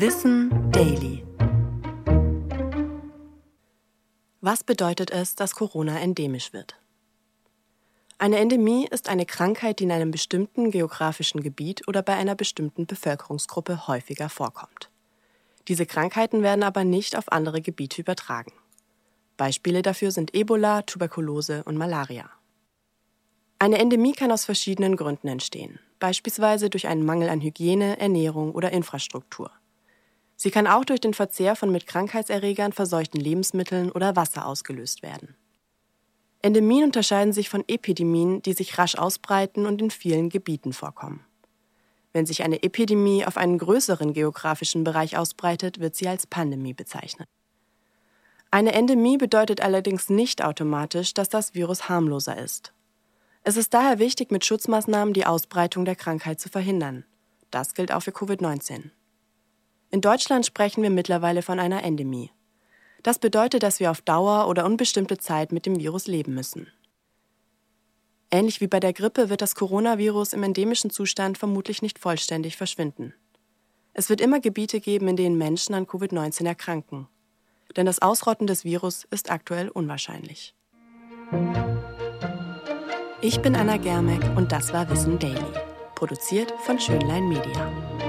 Wissen Daily. Was bedeutet es, dass Corona endemisch wird? Eine Endemie ist eine Krankheit, die in einem bestimmten geografischen Gebiet oder bei einer bestimmten Bevölkerungsgruppe häufiger vorkommt. Diese Krankheiten werden aber nicht auf andere Gebiete übertragen. Beispiele dafür sind Ebola, Tuberkulose und Malaria. Eine Endemie kann aus verschiedenen Gründen entstehen, beispielsweise durch einen Mangel an Hygiene, Ernährung oder Infrastruktur. Sie kann auch durch den Verzehr von mit Krankheitserregern verseuchten Lebensmitteln oder Wasser ausgelöst werden. Endemien unterscheiden sich von Epidemien, die sich rasch ausbreiten und in vielen Gebieten vorkommen. Wenn sich eine Epidemie auf einen größeren geografischen Bereich ausbreitet, wird sie als Pandemie bezeichnet. Eine Endemie bedeutet allerdings nicht automatisch, dass das Virus harmloser ist. Es ist daher wichtig, mit Schutzmaßnahmen die Ausbreitung der Krankheit zu verhindern. Das gilt auch für Covid-19. In Deutschland sprechen wir mittlerweile von einer Endemie. Das bedeutet, dass wir auf Dauer oder unbestimmte Zeit mit dem Virus leben müssen. Ähnlich wie bei der Grippe wird das Coronavirus im endemischen Zustand vermutlich nicht vollständig verschwinden. Es wird immer Gebiete geben, in denen Menschen an Covid-19 erkranken. Denn das Ausrotten des Virus ist aktuell unwahrscheinlich. Ich bin Anna Germeck und das war Wissen Daily, produziert von Schönlein Media.